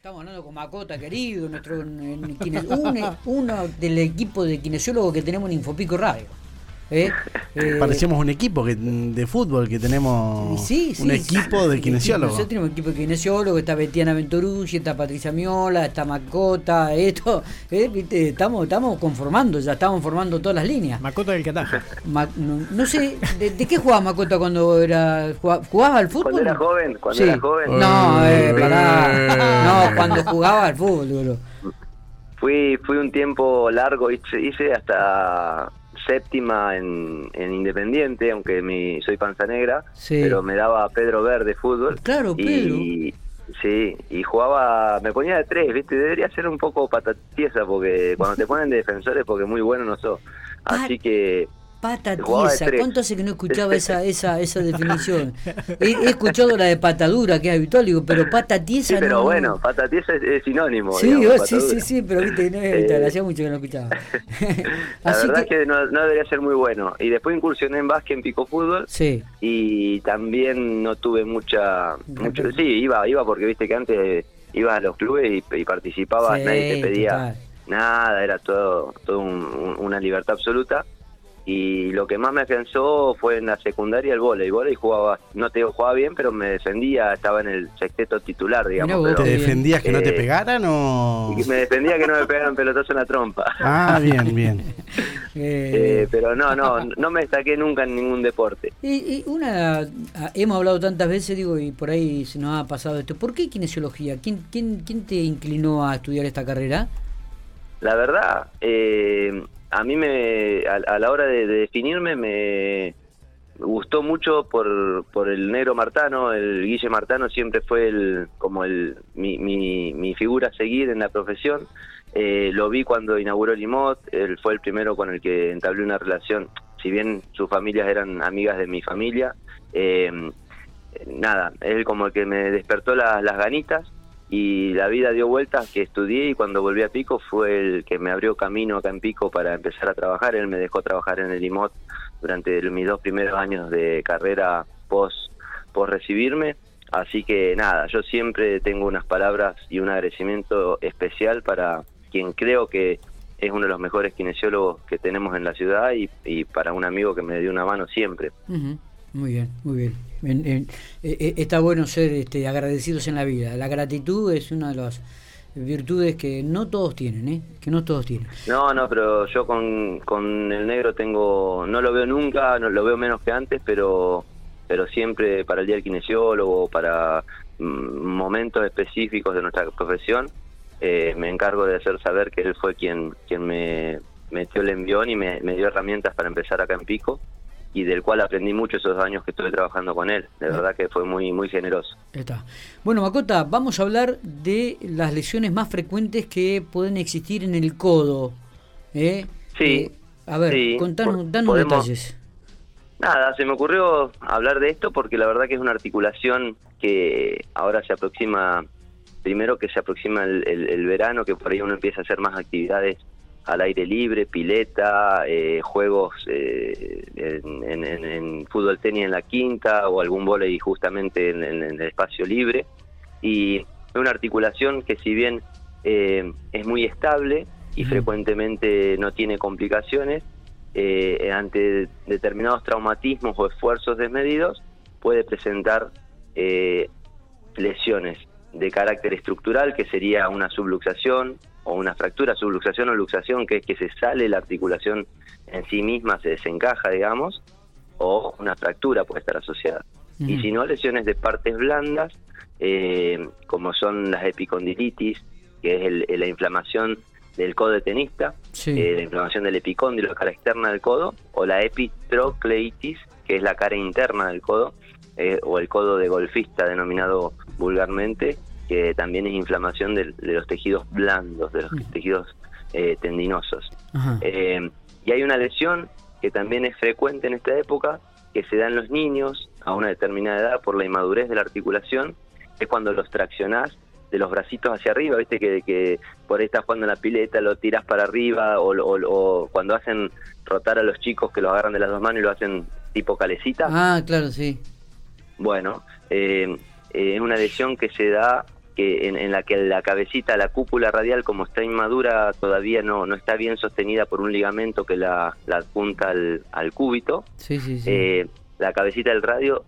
Estamos hablando con Macota, querido, nuestro, uno del equipo de kinesiólogos que tenemos en Infopico Radio. ¿Eh? Eh, Parecemos un equipo que, de fútbol que tenemos un equipo de kinesiólogos. Nosotros tenemos un equipo de kinesiólogos, está Betiana Venturuzzi, está Patricia Miola, está Macota, esto, eh, estamos, estamos conformando, ya estamos formando todas las líneas. Macota del Cataje. no, sé, ¿de, qué jugaba Macota cuando era jugaba, al fútbol? Cuando era joven, cuando era joven. No, eh, pará. No, cuando jugaba al fútbol, Fui, fui un tiempo largo, hice, hice hasta séptima en, Independiente, aunque mi, soy panza negra, pero me daba Pedro Verde fútbol. Claro, Pedro. Y, sí, y jugaba, me ponía de tres, ¿viste? Debería ser un poco patatiesa porque cuando te ponen de defensores porque muy bueno no sos. Así que Pata tiesa, ¿cuánto hace que no escuchaba esa, esa, esa definición? He, escuchado la de patadura, que es habitual, digo, pero pata tiesa sí, pero bueno, pata tiesa es, sinónimo. Sí, sí, sí, sí, pero viste, no, eh, hacía mucho que no escuchaba. la verdad es que no, no, debería ser muy bueno. Y después incursioné en básquet, en pico fútbol. Sí. Y también no tuve mucha... Mucho, sí, iba, iba porque viste que antes ibas a los clubes y, y participabas, nadie te pedía nada, era todo, todo una libertad absoluta y lo que más me afianzó fue en la secundaria el vóley. y jugaba, no te jugaba bien, pero me defendía, estaba en el sexteto titular, digamos. ¿Te defendías que no te eh, pegaran o...? Me defendía que no me pegaran pelotazo en la trompa. Ah, bien, bien. Eh, pero no, no, no me destaqué nunca en ningún deporte. Y, una, hemos hablado tantas veces, digo, y por ahí se nos ha pasado esto. ¿Por qué kinesiología? ¿Quién, quién, quién te inclinó a estudiar esta carrera? La verdad, eh, a mí me a, la hora de, definirme me gustó mucho por, por el negro Martano, el Guille Martano siempre fue el como el mi, mi, mi figura a seguir en la profesión. Eh, lo vi cuando inauguró Limot, él fue el primero con el que entablé una relación, si bien sus familias eran amigas de mi familia, eh, nada, él como el que me despertó las ganitas y la vida dio vueltas que estudié y cuando volví a Pico fue el que me abrió camino acá en Pico para empezar a trabajar. Él me dejó trabajar en el IMOT durante mis dos primeros años de carrera post, post recibirme. Así que nada, yo siempre tengo unas palabras y un agradecimiento especial para quien creo que es uno de los mejores kinesiólogos que tenemos en la ciudad y, para un amigo que me dio una mano siempre. Muy bien, muy bien. Eh, eh, está bueno ser este, agradecidos en la vida. La gratitud es una de las virtudes que no todos tienen, ¿eh? Que no todos tienen. No, no, pero yo con, con el negro tengo, no lo veo nunca, no lo veo menos que antes, pero pero siempre para el día del kinesiólogo, para mm, momentos específicos de nuestra profesión, eh, me encargo de hacer saber que él fue quien quien me metió el envión y me, me dio herramientas para empezar acá en Pico y del cual aprendí mucho esos años que estuve trabajando con él. De verdad que fue muy muy generoso. Está. Bueno, Macota, vamos a hablar de las lesiones más frecuentes que pueden existir en el codo. ¿eh? Sí. Eh, a ver, contanos, danos detalles. Nada, se me ocurrió hablar de esto porque la verdad que es una articulación que ahora se aproxima, primero que se aproxima el verano, que por ahí uno empieza a hacer más actividades al aire libre, pileta, eh, juegos eh, en, fútbol tenis en la quinta o algún volei justamente en, el espacio libre. Y es una articulación que si bien eh, es muy estable y frecuentemente no tiene complicaciones, ante determinados traumatismos o esfuerzos desmedidos puede presentar lesiones de carácter estructural, que sería una subluxación, o una fractura, subluxación o luxación, que es que se sale la articulación en sí misma, se desencaja, digamos, o una fractura puede estar asociada. Y si no, lesiones de partes blandas, eh, como son las epicondilitis, que es la inflamación del codo de tenista, eh, la inflamación del epicóndilo, la cara externa del codo, o la epitrocleitis, que es la cara interna del codo, eh, o el codo de golfista denominado vulgarmente, que también es inflamación de, los tejidos blandos, de los mm. tejidos eh, tendinosos. Eh, y hay una lesión que también es frecuente en esta época, que se da en los niños a una determinada edad por la inmadurez de la articulación, es cuando los traccionás de los bracitos hacia arriba, viste que, que por ahí estás jugando en la pileta, lo tiras para arriba, o, o, cuando hacen rotar a los chicos que lo agarran de las dos manos y lo hacen tipo calecita. Ah, claro, sí. Bueno, eh, es una lesión que se da que en, la que la cabecita, la cúpula radial, como está inmadura, todavía no, no está bien sostenida por un ligamento que la, la adjunta al, al cúbito. Eh, la cabecita del radio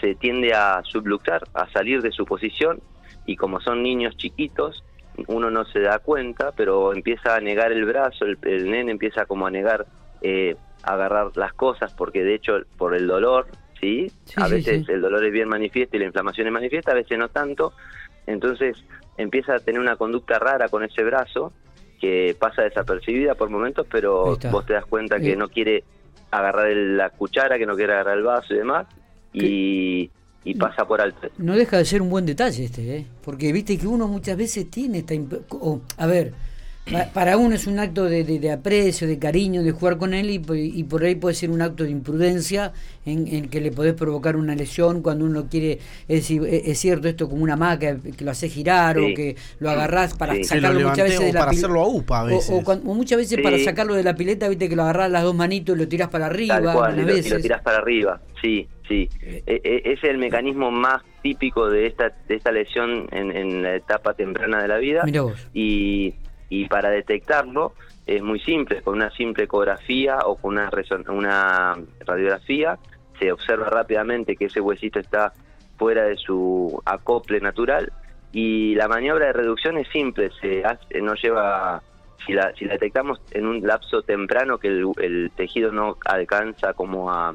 se tiende a subluxar, a salir de su posición, y como son niños chiquitos, uno no se da cuenta, pero empieza a negar el brazo, el, nene empieza como a negar, eh, agarrar las cosas, porque de hecho por el dolor, ¿sí? a veces el dolor es bien manifiesto y la inflamación es manifiesta, a veces no tanto, entonces empieza a tener una conducta rara con ese brazo que pasa desapercibida por momentos, pero vos te das cuenta que eh. no quiere agarrar la cuchara, que no quiere agarrar el vaso y demás, y, y pasa por alto. No deja de ser un buen detalle este, ¿eh? porque viste que uno muchas veces tiene esta... a ver, para uno es un acto de, aprecio, de cariño, de jugar con él y, por ahí puede ser un acto de imprudencia en, el que le podés provocar una lesión cuando uno quiere, es, es cierto esto como una maca que lo hace girar o que lo agarrás para sacarlo muchas veces de la para hacerlo a UPA a veces. O, muchas veces para sacarlo de la pileta, viste que lo agarrás las dos manitos y lo tirás para arriba. Tal lo, tirás para arriba, sí, sí. E, e, ese es el mecanismo más típico de esta, de esta lesión en, en la etapa temprana de la vida. Mira vos. Y y para detectarlo es muy simple, con una simple ecografía o con una, una radiografía se observa rápidamente que ese huesito está fuera de su acople natural y la maniobra de reducción es simple, se no lleva si la, si la detectamos en un lapso temprano que el, tejido no alcanza como a,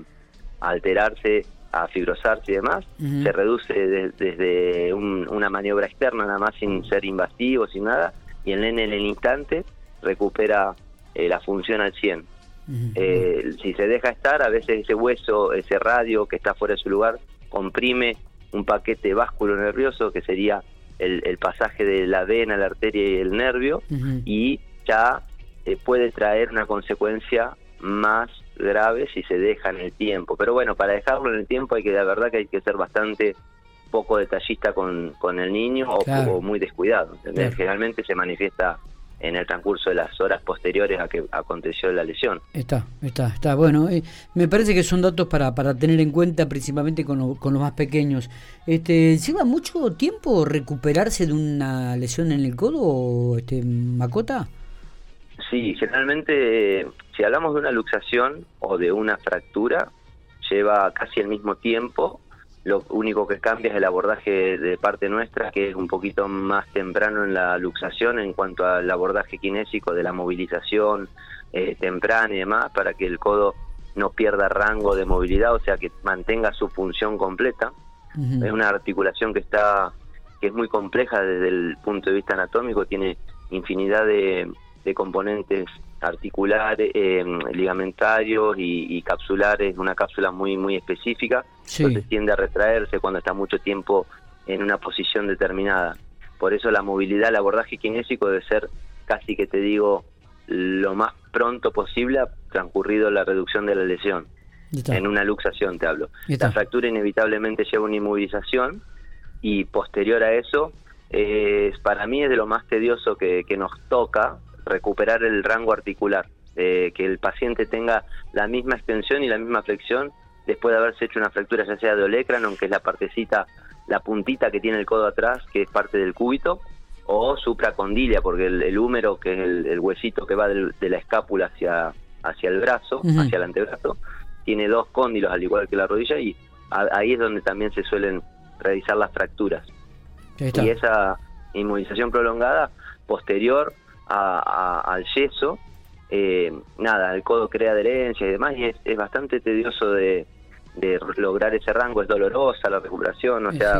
alterarse, a fibrosarse y demás, se reduce desde una maniobra externa, nada más sin ser invasivo, sin nada, y el nene en el instante recupera eh, la función al 100. Eh, si se deja estar, a veces ese hueso, ese radio que está fuera de su lugar, comprime un paquete básculo nervioso que sería el, pasaje de la vena, la arteria y el nervio, y ya eh, puede traer una consecuencia más grave si se deja en el tiempo. Pero bueno, para dejarlo en el tiempo hay que, la verdad que hay que ser bastante poco detallista con, con el niño o, muy descuidado. Generalmente se manifiesta en el transcurso de las horas posteriores a que aconteció la lesión. Está, está, está. Bueno, eh, me parece que son datos para, para tener en cuenta principalmente con, con los más pequeños. Este, ¿Lleva mucho tiempo recuperarse de una lesión en el codo, este, Macota? Sí, generalmente si hablamos de una luxación o de una fractura, lleva casi el mismo tiempo lo único que cambia es el abordaje de parte nuestra, que es un poquito más temprano en la luxación en cuanto al abordaje kinésico de la movilización eh, temprana y demás, para que el codo no pierda rango de movilidad, o sea, que mantenga su función completa. Es una articulación que está que es muy compleja desde el punto de vista anatómico, tiene infinidad de, de componentes articulares, eh, ligamentarios y, capsulares, una cápsula muy muy específica, entonces tiende a retraerse cuando está mucho tiempo en una posición determinada. Por eso la movilidad, el abordaje kinésico debe ser casi que te digo lo más pronto posible transcurrido la reducción de la lesión. En una luxación te hablo. La fractura inevitablemente lleva una inmovilización y posterior a eso, para mí es de lo más tedioso que nos toca, recuperar el rango articular, que el paciente tenga la misma extensión y la misma flexión después de haberse hecho una fractura ya sea de olecrano, aunque es la partecita, la puntita que tiene el codo atrás, que es parte del cúbito, o supracondilia, porque el, húmero, que es el, huesito que va de la escápula hacia, hacia el brazo, hacia el antebrazo, tiene dos cóndilos al igual que la rodilla y ahí es donde también se suelen realizar las fracturas. Y esa inmovilización prolongada posterior al yeso, eh, nada, el codo crea adherencia y demás, y es, bastante tedioso de, lograr ese rango, es dolorosa la recuperación, o sea,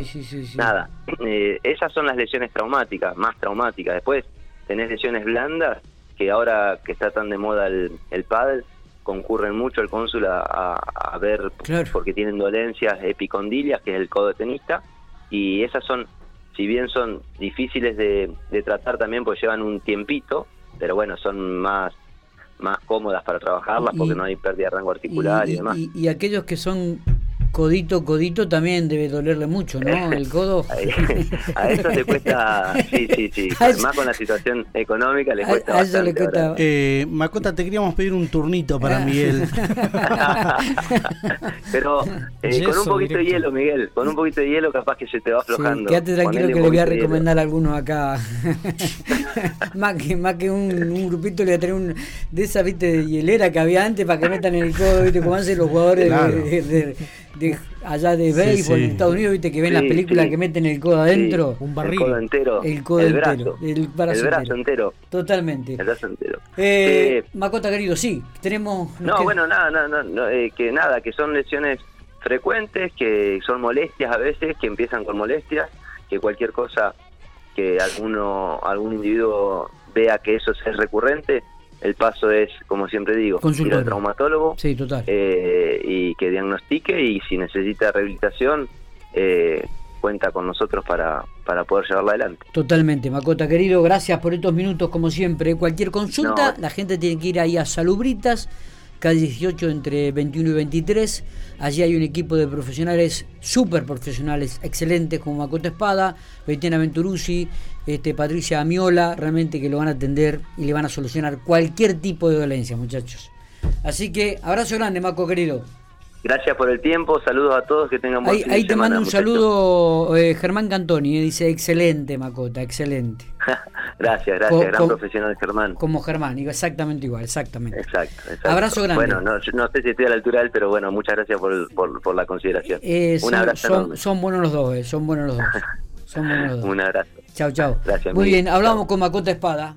nada. Eh, esas son las lesiones traumáticas, más traumáticas. Después tenés lesiones blandas, que ahora que está tan de moda el, el pádel, concurren mucho el cónsul a, ver porque tienen dolencias epicondilias, que es el codo tenista, y esas son si bien son difíciles de, tratar también, pues llevan un tiempito, pero bueno, son más más cómodas para trabajarlas porque no hay pérdida de rango articular y, demás. Y, aquellos que son codito, codito también debe dolerle mucho, ¿no? El codo. a eso le cuesta, sí, sí, sí. Más con la situación económica le cuesta. A, eso le cuesta. Eh, Macota, te queríamos pedir un turnito para. Miguel. Pero eh, con un poquito de hielo, Miguel, con un poquito de hielo capaz que se te va aflojando. quédate tranquilo que le voy a recomendar a algunos acá. más que más que un, grupito le voy a tener un de esa viste de hielera que había antes para que metan en el codo, viste como hacen los jugadores de de allá de béisbol en Estados Unidos, viste que ven las películas que meten el codo adentro. Un barril. El codo entero. El codo el entero. el, brazo, entero. Totalmente. El brazo entero. Eh, Macota querido, sí, tenemos... No, bueno, nada, nada, no, eh, que nada, que son lesiones frecuentes, que son molestias a veces, que empiezan con molestias, que cualquier cosa que alguno, algún individuo vea que eso es recurrente, el paso es, como siempre digo, ir al traumatólogo sí, total. Eh, y que diagnostique y si necesita rehabilitación, eh, cuenta con nosotros para, para poder llevarla adelante. Totalmente, Macota, querido, gracias por estos minutos como siempre. Cualquier consulta, la gente tiene que ir ahí a Salubritas calle 18 entre 21 y 23. Allí hay un equipo de profesionales, súper profesionales, excelentes, como Macota Espada, Betina Venturuzzi, este, Patricia Amiola, realmente que lo van a atender y le van a solucionar cualquier tipo de dolencia, muchachos. Así que abrazo grande, Maco querido. Gracias por el tiempo, saludos a todos, que tengan buen Ahí, ahí te mando un saludo eh, Germán Cantoni, eh, dice excelente Macota, excelente. gracias, gracias, gran profesional Germán. Como Germán, exactamente igual, exactamente. Exacto, exacto. Abrazo grande. Bueno, no, no, sé si estoy a la altura de él, pero bueno, muchas gracias por, por, la consideración. Eh, un abrazo. Son, son, buenos los dos, son buenos los dos. Son buenos los dos. un abrazo. Chao, chao. Gracias. Muy bien, hablamos con Macota Espada.